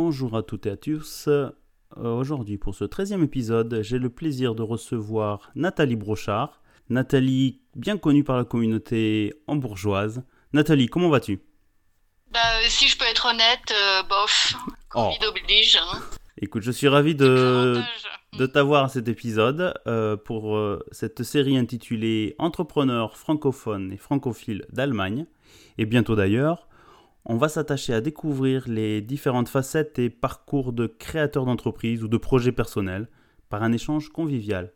Bonjour à toutes et à tous. Euh, Aujourd'hui, pour ce 13e épisode, j'ai le plaisir de recevoir Nathalie Brochard. Nathalie, bien connue par la communauté hambourgeoise. Nathalie, comment vas-tu? Bah, si je peux être honnête, euh, bof, Covid Oh. oblige. Hein. Écoute, je suis ravi de, de t'avoir à cet épisode euh, pour euh, cette série intitulée Entrepreneurs francophones et francophiles d'Allemagne. Et bientôt d'ailleurs, on va s'attacher à découvrir les différentes facettes et parcours de créateurs d'entreprises ou de projets personnels par un échange convivial.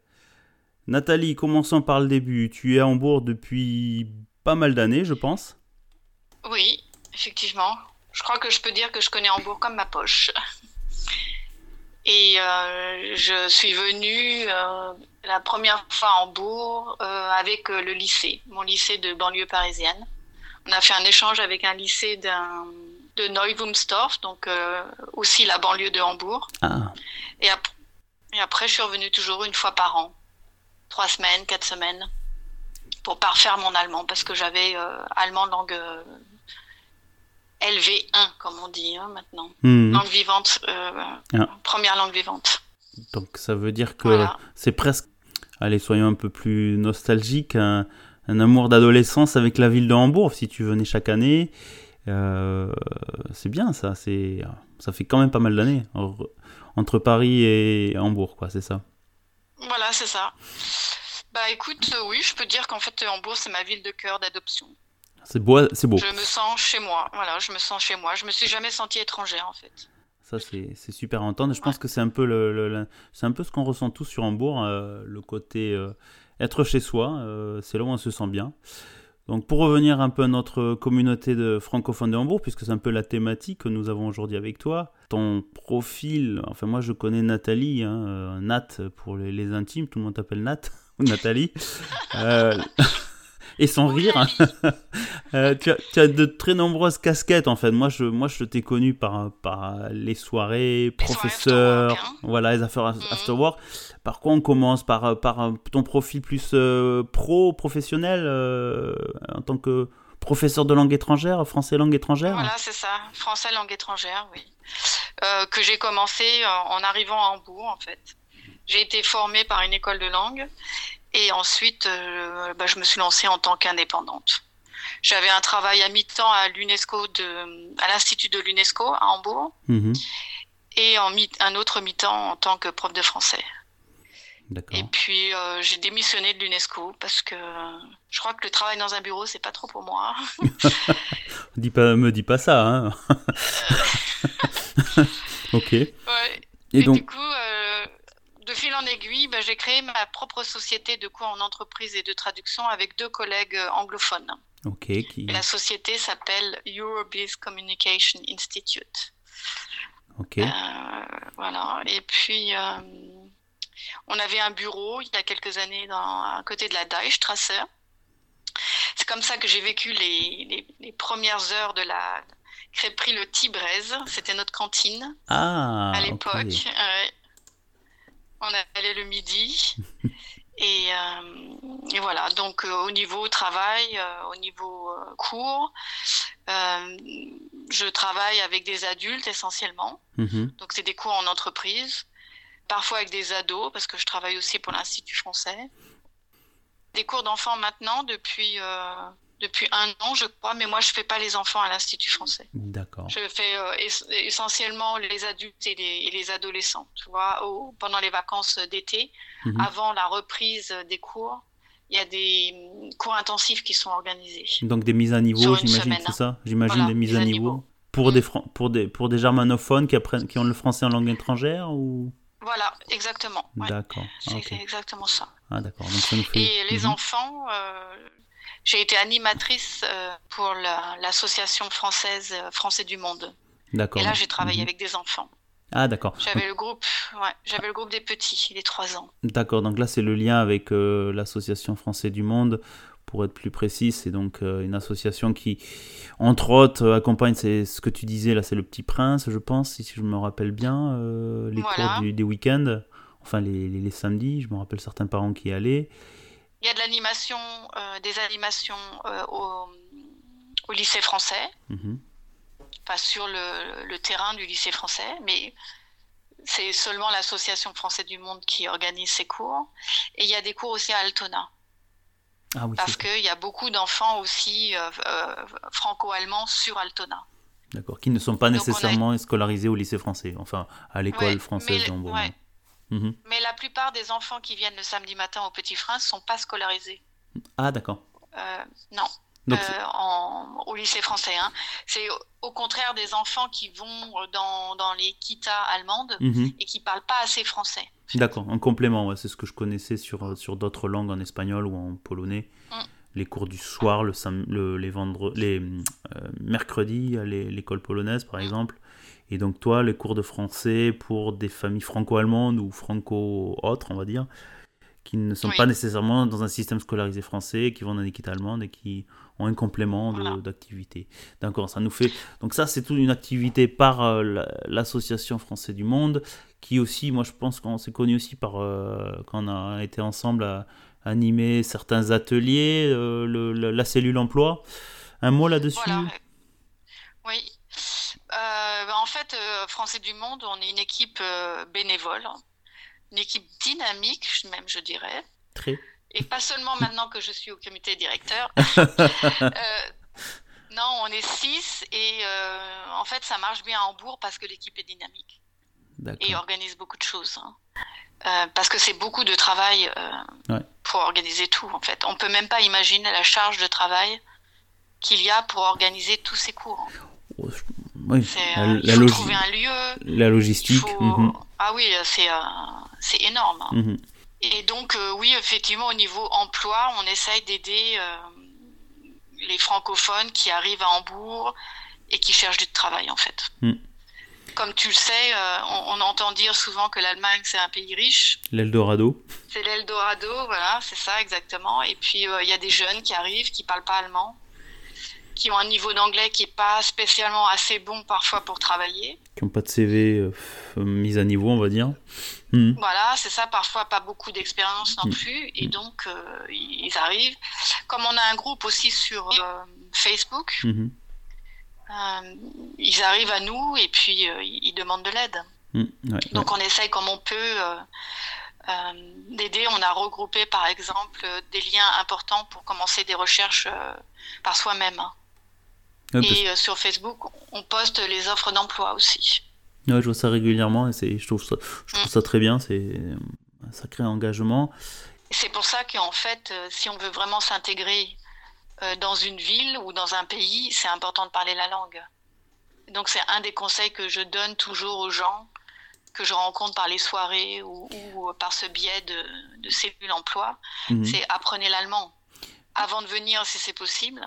Nathalie, commençons par le début. Tu es à Hambourg depuis pas mal d'années, je pense. Oui, effectivement. Je crois que je peux dire que je connais Hambourg comme ma poche. Et euh, je suis venue euh, la première fois à Hambourg euh, avec le lycée, mon lycée de banlieue parisienne. On a fait un échange avec un lycée d'un- de Neuwumstorf, donc euh, aussi la banlieue de Hambourg. Ah, Et, ap- et après, je suis revenue toujours une fois par an, trois semaines, quatre semaines, pour parfaire mon allemand, parce que j'avais euh, allemand langue euh, LV1, comme on dit hein, maintenant. hmm. Langue vivante, Ah. première langue vivante. donc ça veut dire que Voilà. c'est presque, allez, soyons un peu plus nostalgiques, un, un amour d'adolescence avec la ville de Hambourg. Si tu venais chaque année, euh, c'est bien ça. C'est, ça fait quand même pas mal d'années entre Paris et Hambourg, quoi. C'est ça. Voilà, c'est ça. Bah écoute, euh, oui, je peux dire qu'en fait, Hambourg, c'est ma ville de cœur d'adoption. C'est beau, c'est beau. Je me sens chez moi, voilà, je me sens chez moi. Je me suis jamais sentie étrangère, en fait. Ça, c'est, c'est super à entendre. Je pense que c'est un peu le, le- le- c'est un peu ce qu'on ressent tous sur Hambourg, euh, le côté euh, être chez soi. euh, c'est là où on se sent bien. Donc, pour revenir un peu à notre communauté de francophones de Hambourg, puisque c'est un peu la thématique que nous avons aujourd'hui avec toi, ton profil, enfin moi je connais Nathalie, hein, euh, Nat pour les, intimes, tout le monde t'appelle Nat ou Nathalie, Euh, et sans rire. Euh, tu, as, tu as de très nombreuses casquettes en fait. Moi je, moi, je t'ai connu par, par les soirées, professeur, hein. voilà, les affaires Mhm. after work. Par quoi on commence par, par ton profil plus euh, pro, professionnel, euh, en tant que professeur de langue étrangère, français langue étrangère Voilà, c'est ça. Français langue étrangère, oui. Euh, que j'ai commencé euh, en arrivant à Hambourg, en fait. J'ai été formée par une école de langue et ensuite, euh, bah, je me suis lancée en tant qu'indépendante. J'avais un travail à mi-temps à l'UNESCO, à l'Institut de l'UNESCO à Hambourg Mhm. et en mi- un autre mi-temps en tant que prof de français. Et puis, euh, j'ai démissionné de l'UNESCO parce que je crois que le travail dans un bureau, c'est pas trop pour moi. Dis pas, me dis pas ça. Hein. ok. Et, donc, du coup, euh, de fil en aiguille, ben, j'ai créé ma propre société de cours en entreprise et de traduction avec deux collègues euh, anglophones. qui, la société s'appelle Eurobiz Communication Institute. ok, Euh, voilà. Et puis, euh, on avait un bureau il y a quelques années dans, à côté de la Deichstrasse. C'est comme ça que j'ai vécu les, les, les premières heures de la crêperie Le Tibraise. C'était notre cantine ah, à l'époque. On allait le midi. et, euh, et voilà, donc euh, au niveau travail, euh, au niveau cours, je travaille avec des adultes essentiellement. Mhm. Donc c'est des cours en entreprise, parfois avec des ados, parce que je travaille aussi pour l'Institut français. Des cours d'enfants maintenant depuis, depuis un an, je crois, mais moi je fais pas les enfants à l'Institut français. D'accord. Je fais euh, ess- essentiellement les adultes et les, et les adolescents, tu vois, au- pendant les vacances d'été, Mhm. avant la reprise des cours. Il y a des mm, cours intensifs qui sont organisés. Donc des mises à niveau, j'imagine, c'est ça? J'imagine Voilà, des mises mises à niveau. niveau. Pour, Mm. des pour, des, pour des germanophones qui, apprennent, qui ont le français en langue étrangère ou... Voilà, exactement. ouais. D'accord. C'est exactement ça. Ah, d'accord. Et les Mhm. enfants, euh, j'ai été animatrice euh, pour la- l'association française euh, Français du Monde. D'accord. Et là, j'ai travaillé Mhm. avec des enfants. Ah, d'accord. J'avais le groupe, ouais, j'avais le groupe des petits, les 3 ans. D'accord, donc là c'est le lien avec euh, l'Association Français du Monde, pour être plus précis, c'est donc euh, une association qui, entre autres, accompagne, c'est ce que tu disais là, c'est le Petit Prince, je pense, si je me rappelle bien, euh, les Voilà. cours du- des week-ends, enfin les, les- les samedis, je me rappelle certains parents qui y allaient. Il y a de l'animation, euh, des animations euh, au, au lycée français, Mhm. enfin sur le, le terrain du lycée français, mais c'est seulement l'association française du monde qui organise ces cours. Et il y a des cours aussi à Altona. Ah oui, parce qu'il y a beaucoup d'enfants aussi euh, franco-allemands sur Altona. D'accord, qui ne sont pas nécessairement scolarisés au lycée français, enfin à l'école française d'Hambourg. Mhm. Mais la plupart des enfants qui viennent le samedi matin au Petit Frein ne sont pas scolarisés. Ah d'accord. Euh, non. Euh, en, au lycée français. Hein. C'est au contraire des enfants qui vont dans, dans les kitas allemandes mhm. et qui parlent pas assez français. D'accord, un complément, c'est ce que je connaissais sur, sur d'autres langues, en espagnol ou en polonais. Mm. Les cours du soir, le, le les, vendre, les euh, mercredis à l'école polonaise par mm. exemple. Et donc toi, les cours de français pour des familles franco-allemandes ou franco-autres, on va dire, qui ne sont pas nécessairement dans un système scolarisé français, qui vont dans l'équipe allemande et qui ont un complément d'activité. D'accord, ça nous fait. Donc, ça, c'est toute une activité par euh, l'Association française du monde, qui aussi, moi, je pense qu'on s'est connu aussi par. Euh, quand on a été ensemble à animer certains ateliers, euh, le, la cellule emploi. Un mot là-dessus? Oui. En fait, Français du Monde, on est une équipe bénévole une équipe dynamique, même je dirais. Très. Et pas seulement maintenant que je suis au comité directeur. Euh, non, on est six et euh, en fait ça marche bien à Hambourg parce que l'équipe est dynamique et organise beaucoup de choses. Hein. Euh, parce que c'est beaucoup de travail pour organiser tout en fait. On peut même pas imaginer la charge de travail qu'il y a pour organiser tous ces cours. Oh, oui. la, il faut trouver un lieu. La logistique. Mhm. Ah oui, c'est c'est énorme. Mhm. Et donc, euh, oui, effectivement, au niveau emploi, on essaye d'aider euh, les francophones qui arrivent à Hambourg et qui cherchent du travail, en fait. Mhm. Comme tu le sais, euh, on, entend dire souvent que l'Allemagne, c'est un pays riche. L'Eldorado. C'est l'Eldorado, voilà, c'est ça, exactement. Et puis, il y a des jeunes qui arrivent, qui parlent pas allemand, qui ont un niveau d'anglais qui est pas spécialement assez bon parfois pour travailler. Qui n'ont pas de CV mis à niveau, on va dire. Hmm. Voilà, c'est ça, parfois pas beaucoup d'expérience non hmm. plus, et hmm. donc euh, ils arrivent. Comme on a un groupe aussi sur euh, Facebook, euh, ils arrivent à nous et puis ils demandent de l'aide. donc on essaye comme on peut d'aider. On a regroupé par exemple des liens importants pour commencer des recherches par soi-même. Et sur Facebook, on poste les offres d'emploi aussi. Ouais, je vois ça régulièrement et je trouve ça, je trouve ça très bien. C'est un sacré engagement. C'est pour ça qu'en fait, euh, si on veut vraiment s'intégrer euh, dans une ville ou dans un pays, c'est important de parler la langue. Donc c'est un des conseils que je donne toujours aux gens que je rencontre par les soirées ou, par ce biais de, de cellules emploi, mhm. c'est apprenez l'allemand avant de venir si c'est possible.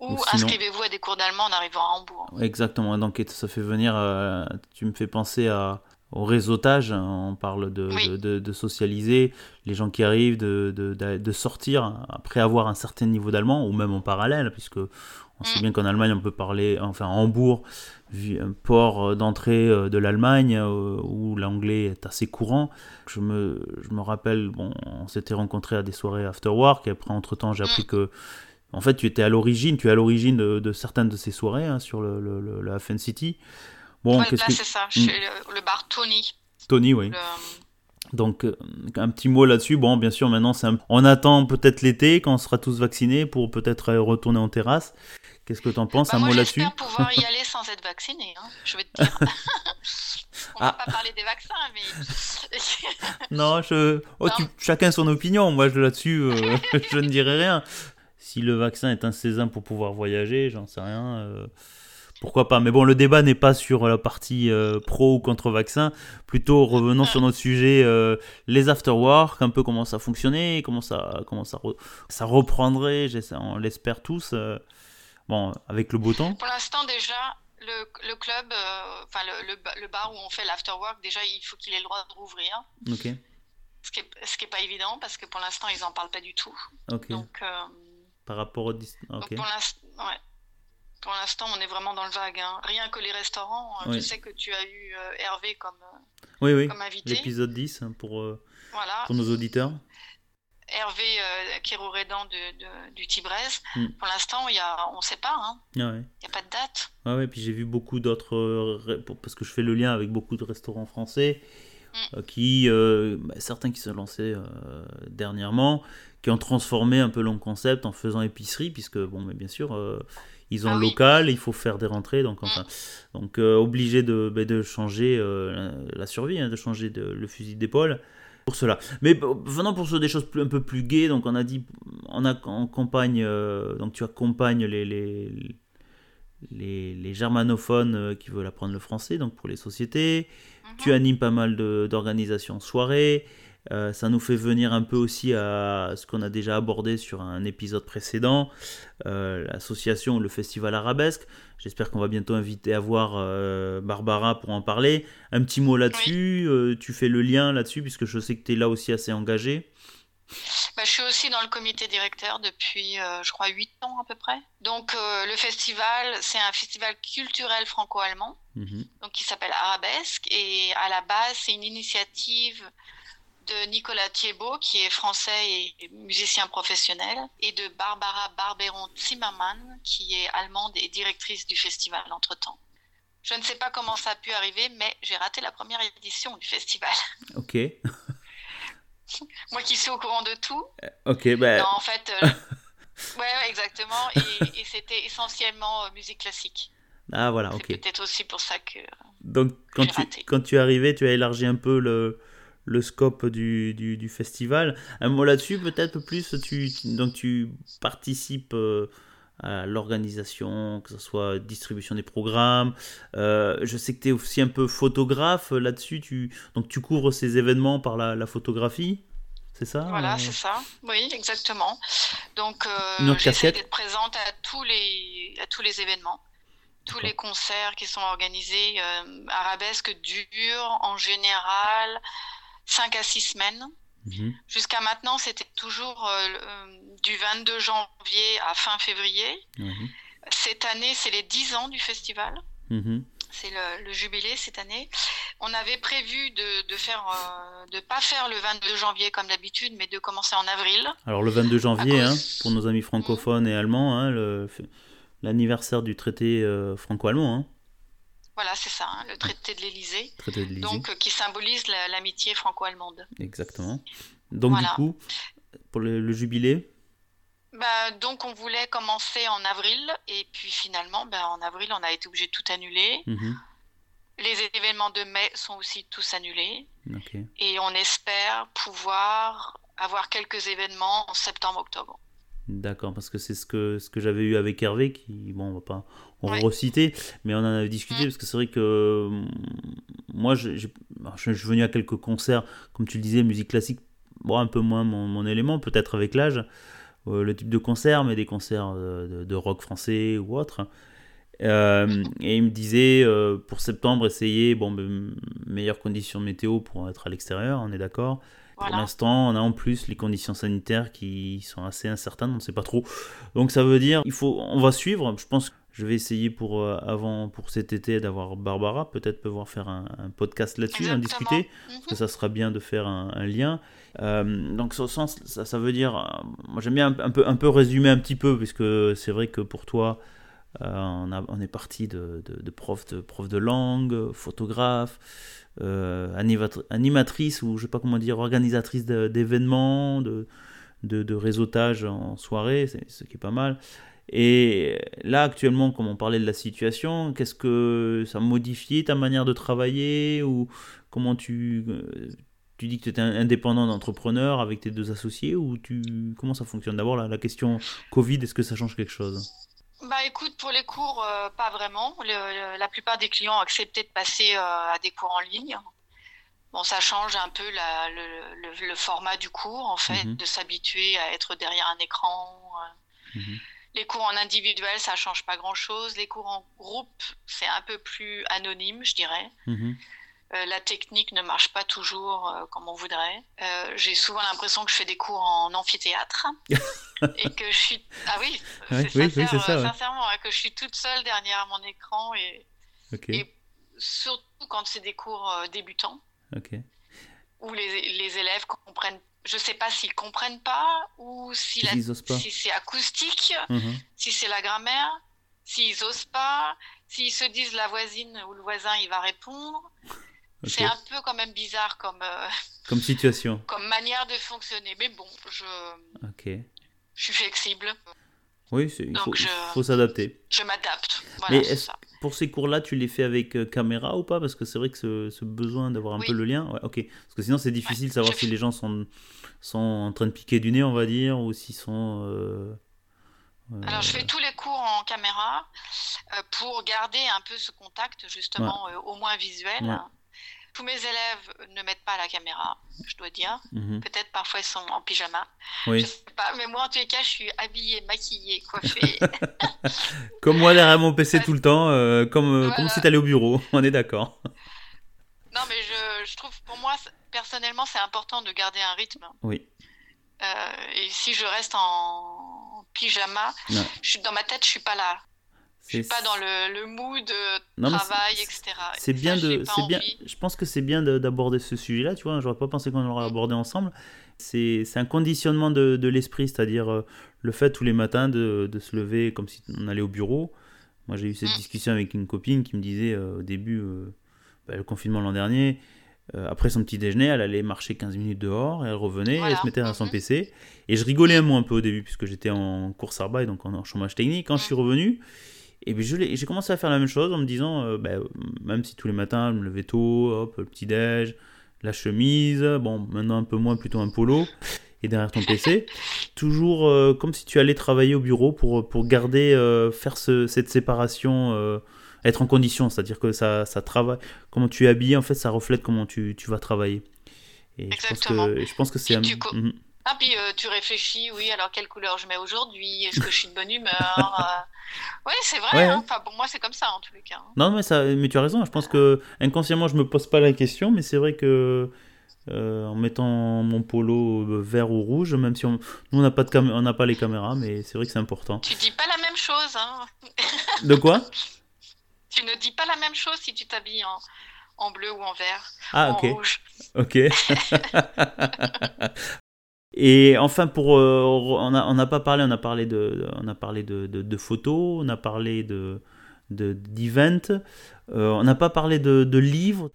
Ou inscrivez-vous à des cours d'allemand en arrivant à Hambourg. Exactement, donc ça fait venir, euh, tu me fais penser à, au réseautage, hein. on parle de, de, de, socialiser, les gens qui arrivent, de, de, sortir après avoir un certain niveau d'allemand, ou même en parallèle, puisque on sait mm. bien qu'en Allemagne on peut parler, enfin Hambourg, un port d'entrée euh, de l'Allemagne, euh, où l'anglais est assez courant. Je me, je me rappelle, bon, on s'était rencontrés à des soirées after work, et après entre-temps j'ai appris mm. que en fait, tu étais à l'origine, tu es à l'origine de, certaines de ces soirées hein, sur le, la FN City. Bon, que... c'est ça, chez le, bar Tony. Tony, oui. Donc, euh, un petit mot là-dessus. Bon, bien sûr, maintenant, on attend peut-être l'été, quand on sera tous vaccinés, pour peut-être retourner en terrasse. Qu'est-ce que tu en penses bah, Un mot là-dessus? J'espère pouvoir y aller sans être vacciné, hein, je vais te dire. on ah. va pas parler des vaccins, mais... non, je... Oh, chacun son opinion. Moi, là-dessus, euh, je ne dirai rien si le vaccin est un sésame pour pouvoir voyager, j'en sais rien. Euh, pourquoi pas Mais bon, le débat n'est pas sur la partie euh, pro ou contre vaccin. Plutôt revenons sur notre sujet, euh, les afterwork, un peu comment ça fonctionnait, comment ça, comment ça, ça reprendrait. On l'espère tous. bon, avec le beau temps. Pour l'instant déjà, le, club, enfin le, le, bar où on fait l'afterwork, déjà il faut qu'il ait le droit de rouvrir. Ok. Ce qui n'est pas évident parce que pour l'instant ils n'en parlent pas du tout. Ok. Donc par rapport au... Pour l'instant, on est vraiment dans le vague. Hein. Rien que les restaurants. Euh, je sais que tu as eu euh, Hervé comme, oui, oui. comme invité. L'épisode 10 hein, pour, euh, voilà. pour nos auditeurs. Hervé euh, de, du Tibrez. Mm. Pour l'instant, y a, on ne sait pas. Hein. Il n'y a pas de date. Ah ouais, puis j'ai vu beaucoup d'autres, parce que je fais le lien avec beaucoup de restaurants français, mm. qui, bah, certains qui se lancés dernièrement, qui ont transformé un peu le concept en faisant épicerie, puisque, bon, mais bien sûr, ils ont ah local, il faut faire des rentrées, donc enfin, donc euh, obligé de, ben, de changer euh, la survie, hein, de changer de, le fusil d'épaule pour cela. Mais venant pour des choses un peu plus gaies, donc on a dit, on a euh, donc tu accompagnes les, les, les, les germanophones qui veulent apprendre le français, donc pour les sociétés. Tu mhm. animes pas mal d'organisations soirées. Euh, ça nous fait venir un peu aussi à ce qu'on a déjà abordé sur un épisode précédent, euh, l'association, le festival arabesque. J'espère qu'on va bientôt inviter à voir euh, Barbara pour en parler. Un petit mot là-dessus, tu fais le lien là-dessus, puisque je sais que tu es là aussi assez engagé. Bah, je suis aussi dans le comité directeur depuis, je crois, 8 ans à peu près. Donc, le festival, c'est un festival culturel franco-allemand, mhm. donc qui s'appelle Arabesque. Et à la base, c'est une initiative de Nicolas Thiebaud, qui est français et musicien professionnel, et de Barbara Barberon-Zimmermann, qui est allemande et directrice du festival entre-temps. Je ne sais pas comment ça a pu arriver, mais j'ai raté la première édition du festival. Ok. Moi qui suis au courant de tout. Euh, ok, ben... En fait, euh, ouais, exactement. Et, c'était essentiellement euh, musique classique. Ah voilà, ok. C'est peut-être aussi pour ça que. Donc quand tu, quand tu es arrivé, tu as élargi un peu le, le scope du, du, festival. Un mot là-dessus, peut-être plus, tu, donc tu participes euh, à l'organisation, que ce soit distribution des programmes. Euh, je sais que tu es aussi un peu photographe là-dessus, tu, donc tu couvres ces événements par la, photographie. C'est ça Voilà, euh? c'est ça. Oui, exactement. Donc, euh, j'essaie d'être présente à tous les, à tous les événements tous les concerts qui sont organisés, arabesque dure en général, 5 à 6 semaines. Mhm. Jusqu'à maintenant, c'était toujours euh, euh, du 22 janvier à fin février. Mhm. Cette année, c'est les 10 ans du festival. Mhm. C'est le, jubilé cette année. On avait prévu de, faire, euh, de pas faire le 22 janvier comme d'habitude, mais de commencer en avril. Alors le 22 janvier, hein, pour nos amis francophones et allemands, hein, l'anniversaire du traité franco-allemand. Hein. Voilà, c'est ça, hein, le traité de l'Élysée. Donc, euh, qui symbolise l'amitié franco-allemande. Exactement. Donc, du coup, pour le, jubilé bah, Donc, on voulait commencer en avril, et puis finalement, bah, en avril, on a été obligé de tout annuler. Mhm. Les événements de mai sont aussi tous annulés. Et on espère pouvoir avoir quelques événements en septembre-octobre. D'accord, parce que c'est ce que, ce que j'avais eu avec Hervé, qui, bon, on va pas en reciter, mais on en avait discuté, parce que c'est vrai que moi, je, je, suis venu à quelques concerts, comme tu le disais, musique classique, bon, un peu moins mon, élément, peut-être avec l'âge, euh, le type de concert, mais des concerts de, rock français ou autre. Euh, et il me disait, euh, pour septembre, essayer, bon, ben, meilleures conditions météo pour être à l'extérieur, on est d'accord. Pour l'instant, on a en plus les conditions sanitaires qui sont assez incertaines, on ne sait pas trop. Donc ça veut dire, il faut, on va suivre. Je pense que je vais essayer pour euh, avant pour cet été d'avoir Barbara, peut-être pouvoir faire un, podcast là-dessus, en discuter, parce que mhm. ça sera bien de faire un, lien. Euh, donc ça, ça, ça, veut dire, euh, moi j'aime bien un, peu, un peu résumer un petit peu, puisque c'est vrai que pour toi, on, a, on, est parti de, de, de, prof de prof de langue, photographe, animatrice ou je sais pas comment dire, organisatrice d'événements, de, de, réseautage en soirée, ce qui est pas mal. Et là, actuellement, comme on parlait de la situation, qu'est-ce que ça a modifié ta manière de travailler ou comment tu, euh, tu dis que tu étais indépendant d'entrepreneur avec tes deux associés ou tu, comment ça fonctionne D'abord, la, la question Covid, est-ce que ça change quelque chose? Bah écoute, pour les cours, euh, pas vraiment. la plupart des clients ont accepté de passer euh, à des cours en ligne. Bon, ça change un peu la, le, format du cours, en fait, mhm. de s'habituer à être derrière un écran. Euh. Mhm. Les cours en individuel, ça change pas grand-chose. Les cours en groupe, c'est un peu plus anonyme, je dirais. Mhm. la technique ne marche pas toujours comme on voudrait. J'ai souvent l'impression que je fais des cours en amphithéâtre. et que je suis ah oui, c'est sincèrement hein, que je suis toute seule derrière mon écran et, et surtout quand c'est des cours euh, débutants okay. où les, les, élèves comprennent je sais pas s'ils comprennent pas ou si, la- si c'est acoustique, Mhm. si c'est la grammaire, s'ils osent pas, s'ils se disent la voisine ou le voisin il va répondre. C'est un peu quand même bizarre comme, euh, Comme situation. comme manière de fonctionner. Mais bon, je, Ok. je suis flexible, Oui, il faut, je- faut s'adapter. je m'adapte. Voilà, est-ce-. Pour ces cours-là, tu les fais avec euh, caméra ou pas? Parce que c'est vrai que ce, ce besoin d'avoir un Oui. peu le lien. Ouais, ok. Parce que sinon, c'est difficile de savoir si les gens sont, sont en train de piquer du nez, on va dire, ou s'ils sont. euh, euh, Alors, je fais tous les cours en caméra euh, pour garder un peu ce contact, justement, au moins visuel. Tous mes élèves ne mettent pas la caméra, je dois dire. mhm. Peut-être parfois ils sont en pyjama. Oui. Je sais pas, mais moi en tous les cas, je suis habillée, maquillée, coiffée. Comme moi derrière mon PC tout le temps, euh, comme, euh, Voilà. comme si t'allais au bureau. On est d'accord. non, mais je, je trouve, pour moi, personnellement, c'est important de garder un rythme. Oui. Euh, et si je reste en pyjama, Non. je dans ma tête, je suis pas là. Je suis pas dans le, le mood de Non, travail, etc. C'est Et bien ça, de, c'est bien. Je pense que c'est bien de- d'aborder ce sujet-là. Tu vois, j'aurais pas pensé qu'on l'aurait abordé ensemble. C'est, c'est un conditionnement de, de l'esprit, c'est-à-dire euh, le fait tous les matins de, de se lever comme si on allait au bureau. Moi, j'ai eu cette Mm. discussion avec une copine qui me disait euh, au début, euh, bah, le confinement l'an dernier, euh, après son petit déjeuner, elle allait marcher 15 minutes dehors et elle revenait, elle se mettait à son Mhm. PC. Et je rigolais un mot un peu au début puisque j'étais en course arbaille, donc en, en chômage technique. Quand je suis revenu, et puis j'ai commencé à faire la même chose en me disant, euh, bah, même si tous les matins je me levais tôt, hop, le petit déj, la chemise, bon, maintenant un peu moins, plutôt un polo, et derrière ton PC, toujours euh, comme si tu allais travailler au bureau pour, pour garder, euh, faire ce- cette séparation, euh, être en condition, c'est-à-dire que ça, ça travaille, comment tu es habillé, en fait, ça reflète comment tu, tu vas travailler. Et je pense Exactement. que, je pense que c'est... Un- Mhm. Ah, puis euh, tu réfléchis, oui, alors quelle couleur je mets aujourd'hui? Est-ce que je suis de bonne humeur? Oui, c'est vrai. Ouais, hein. ouais. Enfin, pour moi, c'est comme ça, en tous les cas. hein. Non, mais, ça, mais tu as raison. Je pense que inconsciemment, je me pose pas la question, mais c'est vrai que euh, en mettant mon polo euh, vert ou rouge, même si on, nous on n'a pas de cam- on n'a pas les caméras, mais c'est vrai que c'est important. Tu dis pas la même chose. Hein. De quoi? Tu ne dis pas la même chose si tu t'habilles en, en bleu ou en vert Ah, ou ok, en rouge. ok. Et enfin, pour euh, on a on n'a pas parlé, on a parlé de on a parlé de, de, de photos, on a parlé de de d'events, euh, on n'a pas parlé de, de livres.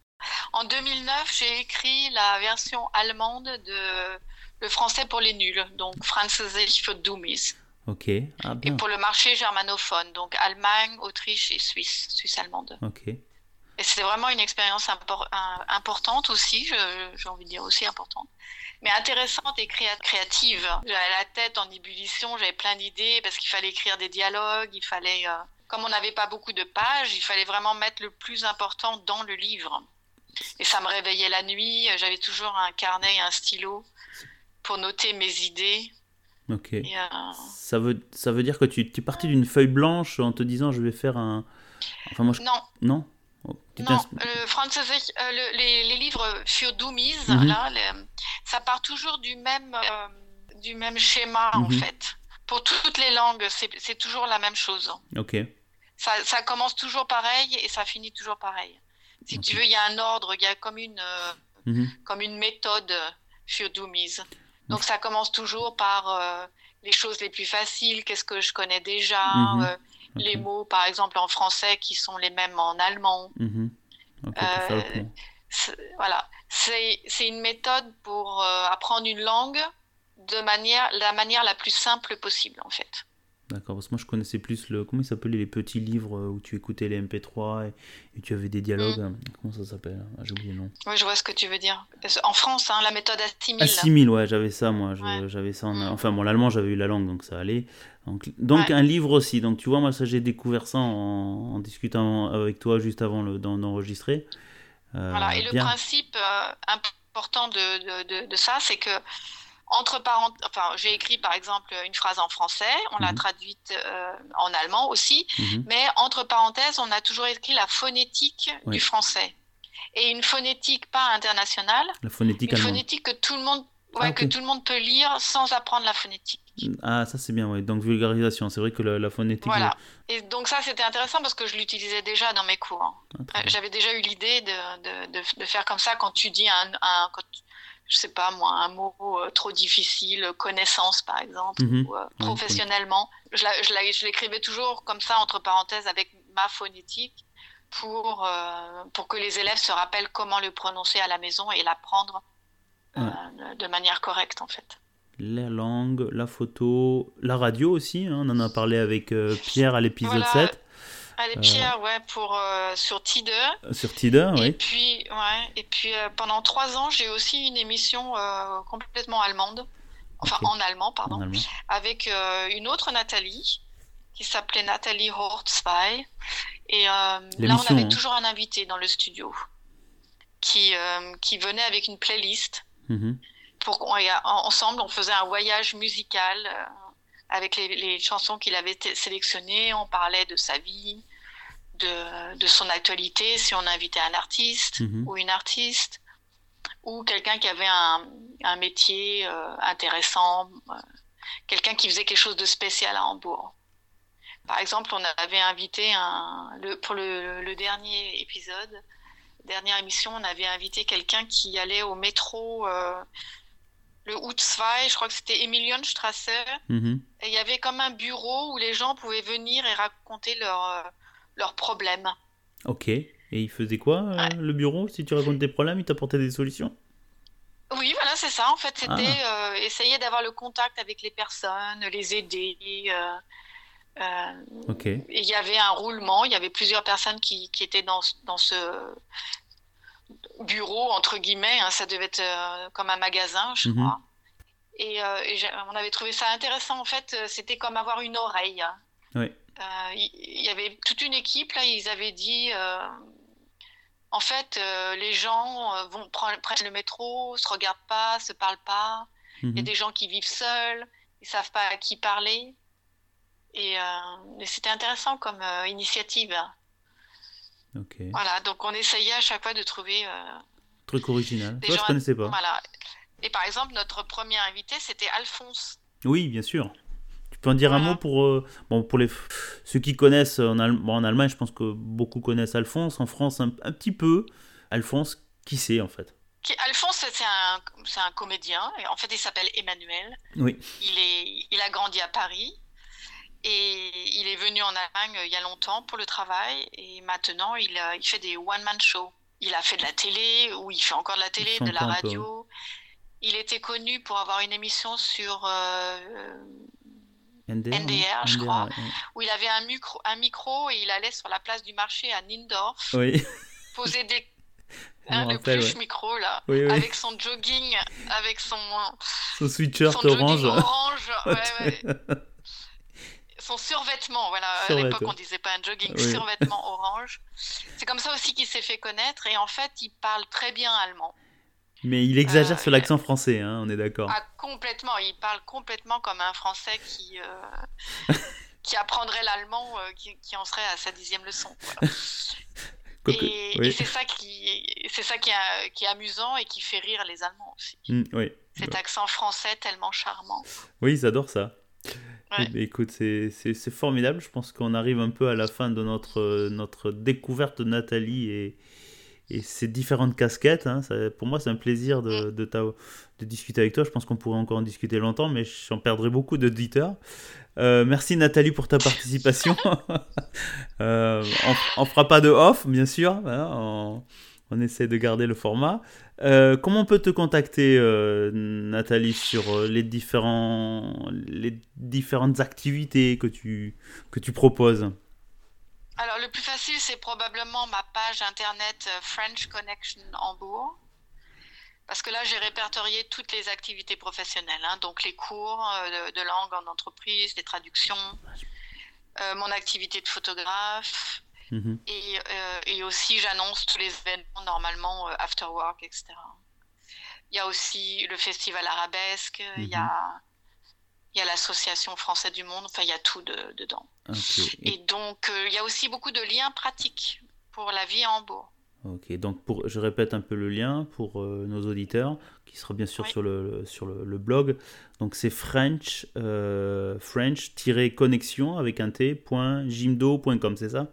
En 2009, j'ai écrit la version allemande de Le français pour les nuls, donc Französisch für Dummies. Ok, ah Et pour le marché germanophone, donc Allemagne, Autriche et Suisse, Suisse allemande. ok. Et c'était vraiment une expérience impor- importante aussi, j'ai envie de dire aussi importante, mais intéressante et créa- créative. J'avais la tête en ébullition, j'avais plein d'idées parce qu'il fallait écrire des dialogues, il fallait, euh, comme on n'avait pas beaucoup de pages, il fallait vraiment mettre le plus important dans le livre. Et ça me réveillait la nuit, j'avais toujours un carnet et un stylo pour noter mes idées. Ok. Et, euh, Ça veut, ça veut dire que tu, tu partais d'une feuille blanche en te disant je vais faire un. Enfin, moi, je... non, Non? Non, euh, le- les, les livres für Dummies, Mhm. là, les- ça part toujours du même, euh, du même schéma, en Mhm. fait. Pour toutes les langues, c'est toujours la même chose. Ok. Ça, ça commence toujours pareil et ça finit toujours pareil. Si tu veux, il y a un ordre, il y a comme une, euh, Mhm. comme une méthode euh, für Dummies. Donc ça commence toujours par euh, les choses les plus faciles, qu'est-ce que je connais déjà, Mhm. euh, les Ok. mots, par exemple, en français qui sont les mêmes en allemand. Mhm. Euh, Voilà, c'est c'est une méthode pour euh, apprendre une langue de manière la manière la plus simple possible en fait. D'accord, parce que moi je connaissais plus le. Comment il s'appelait les petits livres euh, où tu écoutais les MP3 et, et tu avais des dialogues. Mm. Comment ça s'appelle? Ah, J'ai oublié le nom. Oui, je vois ce que tu veux dire. En France, hein, la méthode Assimil. Assimil, ouais, j'avais ça moi. Ouais. J'avais ça en... Mm. Enfin, bon, l'allemand j'avais eu la langue donc ça allait. Donc, donc Ouais. un livre aussi. Donc tu vois, moi ça j'ai découvert ça en, en discutant avec toi juste avant d'enregistrer. Euh, Voilà. Et le principe euh, important de, de, de, de ça, c'est que entre parenthèses, enfin, j'ai écrit par exemple une phrase en français, on l'a Mhm. traduite euh, en allemand aussi, Mhm. mais entre parenthèses, on a toujours écrit la phonétique Oui. du français. Et une phonétique pas internationale, La phonétique Une allemande. phonétique que tout le monde, ouais, Ah, que tout le monde peut lire sans apprendre la phonétique. Ah, ça c'est bien, ouais. Donc vulgarisation, c'est vrai que la, la phonétique. Voilà. Et donc ça, c'était intéressant parce que je l'utilisais déjà dans mes cours. Ah. J'avais déjà eu l'idée de, de, de, de faire comme ça quand tu dis un, un quand je sais pas moi, un mot trop difficile, connaissance par exemple, Mhm. ou, euh, professionnellement. Je l'écrivais toujours comme ça, entre parenthèses, avec ma phonétique, pour, euh, pour que les élèves se rappellent comment le prononcer à la maison et l'apprendre euh, de- manière correcte en fait. La langue, la photo, la radio aussi, hein, on en a parlé avec euh, Pierre à l'épisode Voilà. 7, Allez, Euh, Pierre, ouais, pour, euh, sur Tide. euh, sur Tider, Et oui. puis, ouais, et puis pendant trois ans, j'ai aussi une émission complètement allemande, enfin en allemand, pardon, En allemand. avec une autre Nathalie qui s'appelait Nathalie Hortzweig. Et là, on avait hein. toujours un invité dans le studio qui, qui venait avec une playlist. Mhm. Pour et, ensemble, on faisait un voyage musical euh, avec les, les chansons qu'il avait sélectionnées. On parlait de sa vie, de, de son actualité, si on invitait un artiste Mhm. ou une artiste, ou quelqu'un qui avait un, un métier euh, intéressant, euh, quelqu'un qui faisait quelque chose de spécial à Hambourg. Par exemple, on avait invité un, le, pour le, le dernier épisode, dernière émission, on avait invité quelqu'un qui allait au métro, euh, le U2, je crois que c'était Emilienstrasse, Mhm. et il y avait comme un bureau où les gens pouvaient venir et raconter leurs euh, leurs problèmes. Ok. Et il faisait quoi, euh, Ouais. le bureau? Si tu racontes tes problèmes, il t'apportait des solutions? Oui, voilà, c'est ça. En fait, c'était Ah. euh, essayer d'avoir le contact avec les personnes, les aider. euh, Ok. il y avait un roulement, il y avait plusieurs personnes qui, qui étaient dans, ce- dans ce bureau, entre guillemets. hein, ça devait être comme un magasin, je Mhm. crois. Et, on avait trouvé ça intéressant. En fait, c'était comme avoir une oreille. hein. Oui. Euh, Il il y avait toute une équipe, là, ils avaient dit, euh, en fait, euh, les gens euh, vont prendre, prennent le métro, se regardent pas, se parlent pas. Il y a Mhm. des gens qui vivent seuls, ils savent pas à qui parler. Et, euh, et c'était intéressant comme euh, initiative. Ok. Voilà, donc on essayait à chaque fois de trouver euh, Truc original. des Toi, gens. je connaissais pas. Voilà. Et par exemple, notre premier invité, c'était Alphonse. Oui, bien sûr. Peux en dire un mot pour, euh, bon, pour les, ceux qui connaissent en, Allem- bon, en Allemagne, je pense que beaucoup connaissent Alphonse. En France, un, un petit peu. Alphonse, qui c'est en fait? Qui- Alphonse, c'est un, un comédien. En fait, il s'appelle Emmanuel. Oui. Il, est, il a grandi à Paris et il est venu en Allemagne euh, il y a longtemps pour le travail et maintenant il, euh, il fait des one-man shows. Il a fait de la télé ou il fait encore de la télé, de la radio. Il était connu pour avoir une émission sur euh, NDR, NDR, je crois. ouais. où il avait un micro, un micro et il allait sur la place du marché à Nindorf Oui, poser des hein, le rappelle, plus ouais. micro là oui, oui. avec son jogging, avec son Son sweatshirt orange. orange, ouais, ouais. son survêtement, voilà. À l'époque, on disait pas un jogging, Oui. survêtement orange. C'est comme ça aussi qu'il s'est fait connaître et en fait, il parle très bien allemand. Mais il exagère Euh, sur l'accent français, hein, on est d'accord. Ah, complètement, il parle complètement comme un Français qui euh, qui apprendrait l'allemand, euh, qui, qui en serait à sa dixième leçon. voilà. Et, oui. et c'est ça qui c'est ça qui est, qui est amusant et qui fait rire les Allemands aussi. Mm, oui. Cet accent français tellement charmant. Oui, ils adorent ça. Ouais. Eh ben, écoute, c'est formidable. Je pense qu'on arrive un peu à la fin de notre, notre découverte de Nathalie et, et ses différentes casquettes. hein. Ça- pour moi, c'est un plaisir de, de, discuter avec toi. Je pense qu'on pourrait encore en discuter longtemps, mais j'en perdrai beaucoup d'auditeurs. Euh, merci Nathalie pour ta participation. Euh, on, on fera pas de off, bien sûr. hein, on, on essaie de garder le format. Euh, comment on peut te contacter, euh, Nathalie, sur les, différents, les différentes activités que tu, que tu proposes? Alors, le plus facile, c'est probablement ma page internet euh, French Connection Hambourg. Parce que là, j'ai répertorié toutes les activités professionnelles, hein, donc les cours euh, de, de langue en entreprise, les traductions, euh, mon activité de photographe, Mhm. et, euh, et aussi j'annonce tous les événements normalement euh, after work, etc. Il y a aussi le festival arabesque, il y a, il y a l'association française du monde, enfin il y a tout de- dedans. Et- donc, euh, il y a aussi beaucoup de liens pratiques pour la vie à Hambourg. ok, donc pour, je répète un peu le lien pour euh, nos auditeurs, qui sera bien sûr Oui. sur, le, sur le, le blog. Donc c'est French, euh, French-connexion avec un T, point, c'est ça?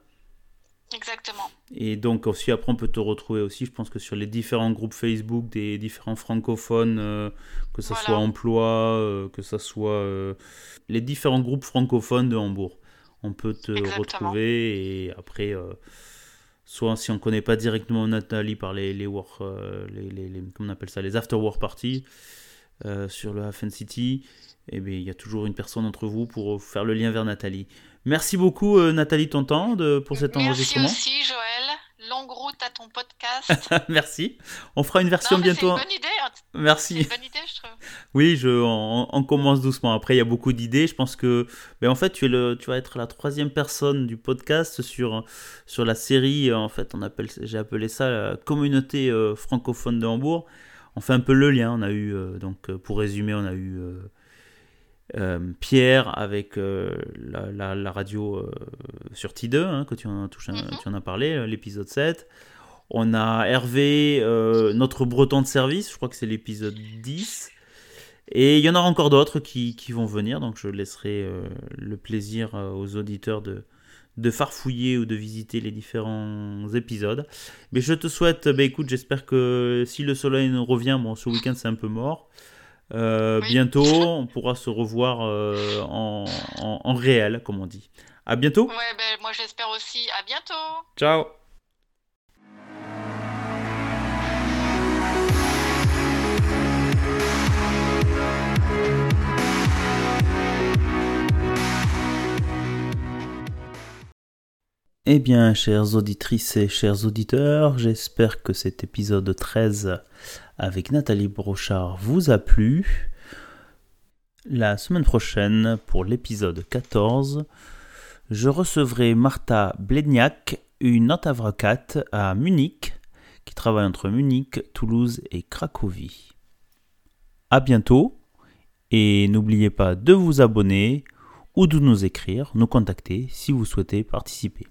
Exactement. Et donc aussi après on peut te retrouver aussi, je pense que sur les différents groupes Facebook des différents francophones, euh, que ce soit emploi, euh, que ce soit euh, les différents groupes francophones de Hambourg. On peut te retrouver et après, soit si on ne connaît pas directement Nathalie par les, les, work, les, les, on appelle ça, les after work parties sur le Hafen City, eh bien, il y a toujours une personne entre vous pour faire le lien vers Nathalie. Merci beaucoup euh, Nathalie Tontan de, pour cet enregistrement. Merci aussi Joël. Longue route à ton podcast. Merci. On fera une version bientôt. C'est une bonne idée. Merci. C'est une bonne idée, je trouve. Oui, je, on, commence doucement. Après, il y a beaucoup d'idées. Je pense que, ben, en fait, tu, es le, tu vas être la troisième personne du podcast sur, sur la série. En fait, on appelle, j'ai appelé ça la communauté euh, francophone de Hambourg. On fait un peu le lien. On a eu, euh, donc, pour résumer, on a eu euh, Pierre avec euh, la, radio euh, sur T2, hein, que tu en, as touché, mhm. tu en as parlé, l'épisode 7. On a Hervé, notre breton de service, je crois que c'est l'épisode 10. Et il y en aura encore d'autres qui, qui, vont venir, donc je laisserai le plaisir aux auditeurs de, de farfouiller ou de visiter les différents épisodes. Mais je te souhaite, bah, écoute, j'espère que si le soleil revient, bon, ce week-end c'est un peu mort. Euh, bientôt, on pourra se revoir euh, en, en, réel, comme on dit. À bientôt. Ouais, ben, moi j'espère aussi. À bientôt. Ciao. Eh bien, chères auditrices et chers auditeurs, j'espère que cet épisode 13 avec Nathalie Brochard vous a plu. La semaine prochaine, pour l'épisode 14, je recevrai Martha Bledniak, une avocate à Munich, qui travaille entre Munich, Toulouse et Cracovie. A bientôt, et n'oubliez pas de vous abonner ou de nous écrire, nous contacter si vous souhaitez participer.